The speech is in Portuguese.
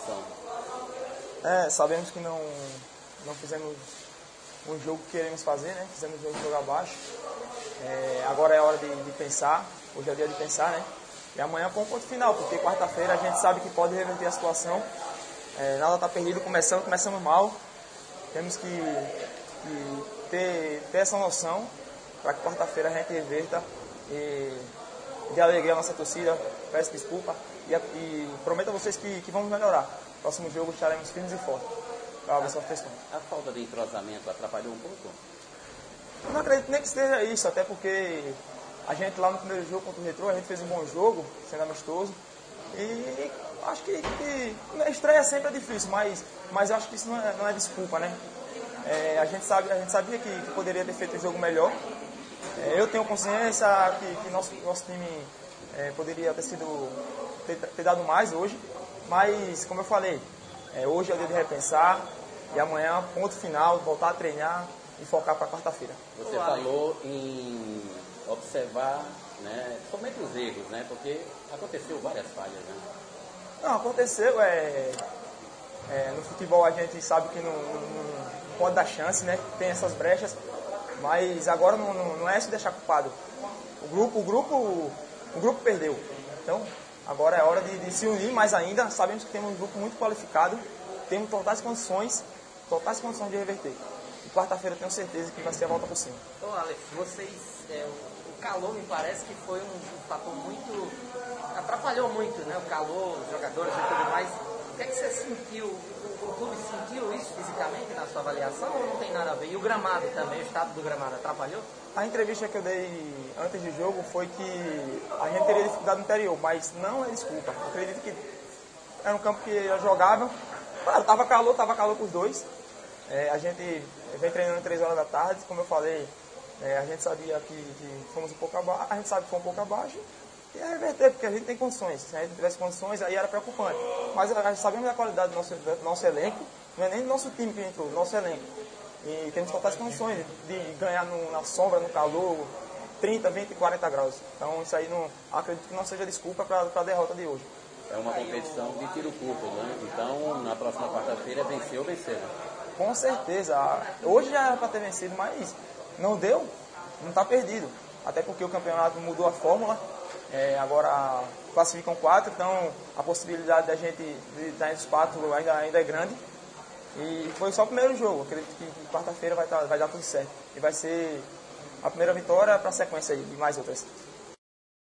competição? É, sabemos que não, não fizemos um jogo que queremos fazer, né? Fizemos um jogo de jogar baixo. É, agora é hora de, de, pensar, hoje é dia de pensar, né? E amanhã põe um ponto final, porque quarta-feira a gente sabe que pode reverter a situação. É, nada está perdido, começando, começamos mal. Temos que, que ter, ter essa noção para que quarta-feira a gente reverta e de alegria a nossa torcida. Peço desculpa e, e prometo a vocês que, que vamos melhorar. Próximo jogo estaremos firmes e fortes para a questão. A falta de entrosamento atrapalhou um pouco? Eu não acredito nem que seja isso, até porque a gente lá no primeiro jogo contra o Retro, a gente fez um bom jogo, sendo amistoso. E acho que, que a estreia sempre é difícil, mas, mas eu acho que isso não é, não é desculpa, né? É, a, gente sabe, a gente sabia que, que poderia ter feito um jogo melhor. É, eu tenho consciência que, que nosso, nosso time é, poderia ter sido ter, ter, dado mais hoje, mas como eu falei, é, hoje é o dia de repensar e amanhã, ponto final, voltar a treinar e focar para quarta-feira. Você falou em observar né, somente os erros, né? Porque aconteceu várias falhas, né? Não, aconteceu, é, é, no futebol a gente sabe que não, não, não, pode dar chance, né? Tem essas brechas, mas agora não, não, não é se deixar culpado. O grupo, o grupo, o grupo perdeu. Então, agora é hora de, de se unir mais ainda. Sabemos que temos um grupo muito qualificado, temos totais condições, totais condições de reverter. E quarta-feira tenho certeza que vai ser a volta por cima. Ô Alex, vocês, é, o calor me parece que foi um, fator muito. atrapalhou muito, né? O calor, os jogadores e tudo mais. O que é que você sentiu? O, clube sentiu isso fisicamente sua avaliação ou não tem nada a ver? E o gramado também, o estado do gramado atrapalhou? A entrevista que eu dei antes do jogo foi que a gente teria dificuldade no interior, mas não é desculpa. Eu acredito que era um campo que eu jogava. Claro, tava calor, tava calor com os dois. É, a gente vem treinando três horas da tarde, como eu falei, é, a gente sabia que, que, fomos um pouco abaixo, a gente sabe que foi um pouco abaixo, é reverter, porque a gente tem condições. Se a gente tivesse condições, aí era preocupante. Mas a sabemos da qualidade do nosso, do nosso elenco, não é nem do nosso time que entrou, do nosso elenco. E temos totais condições de ganhar no, na sombra, no calor, 30, 20, 40 graus. Então isso aí não acredito que não seja desculpa para a derrota de hoje. É uma competição de tiro curto, né? Então na próxima quarta-feira vencer ou vencer. Né? Com certeza. Hoje já era para ter vencido, mas não deu, não está perdido. Até porque o campeonato mudou a fórmula. É, agora classificam quatro, então a possibilidade da gente estar entre os quatro ainda, ainda é grande. E foi só o primeiro jogo. Acredito que, quarta-feira vai, tá, vai dar tudo certo. E vai ser a primeira vitória para a sequência aí, de mais outras.